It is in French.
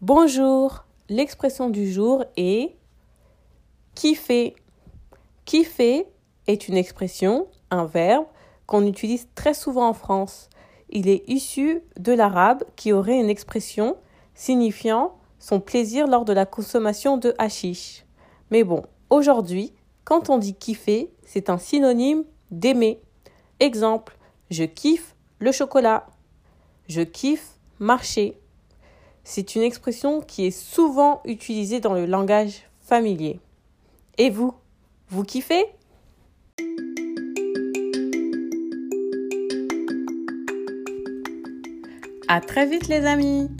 Bonjour, l'expression du jour est kiffer. Kiffer est une expression, un verbe qu'on utilise très souvent en France. Il est issu de l'arabe qui aurait une expression signifiant son plaisir lors de la consommation de hashish. Mais bon, aujourd'hui, quand on dit kiffer, c'est un synonyme d'aimer. Exemple, je kiffe le chocolat. Je kiffe marcher. C'est une expression qui est souvent utilisée dans le langage familier. Et vous, vous kiffez? À très vite les amis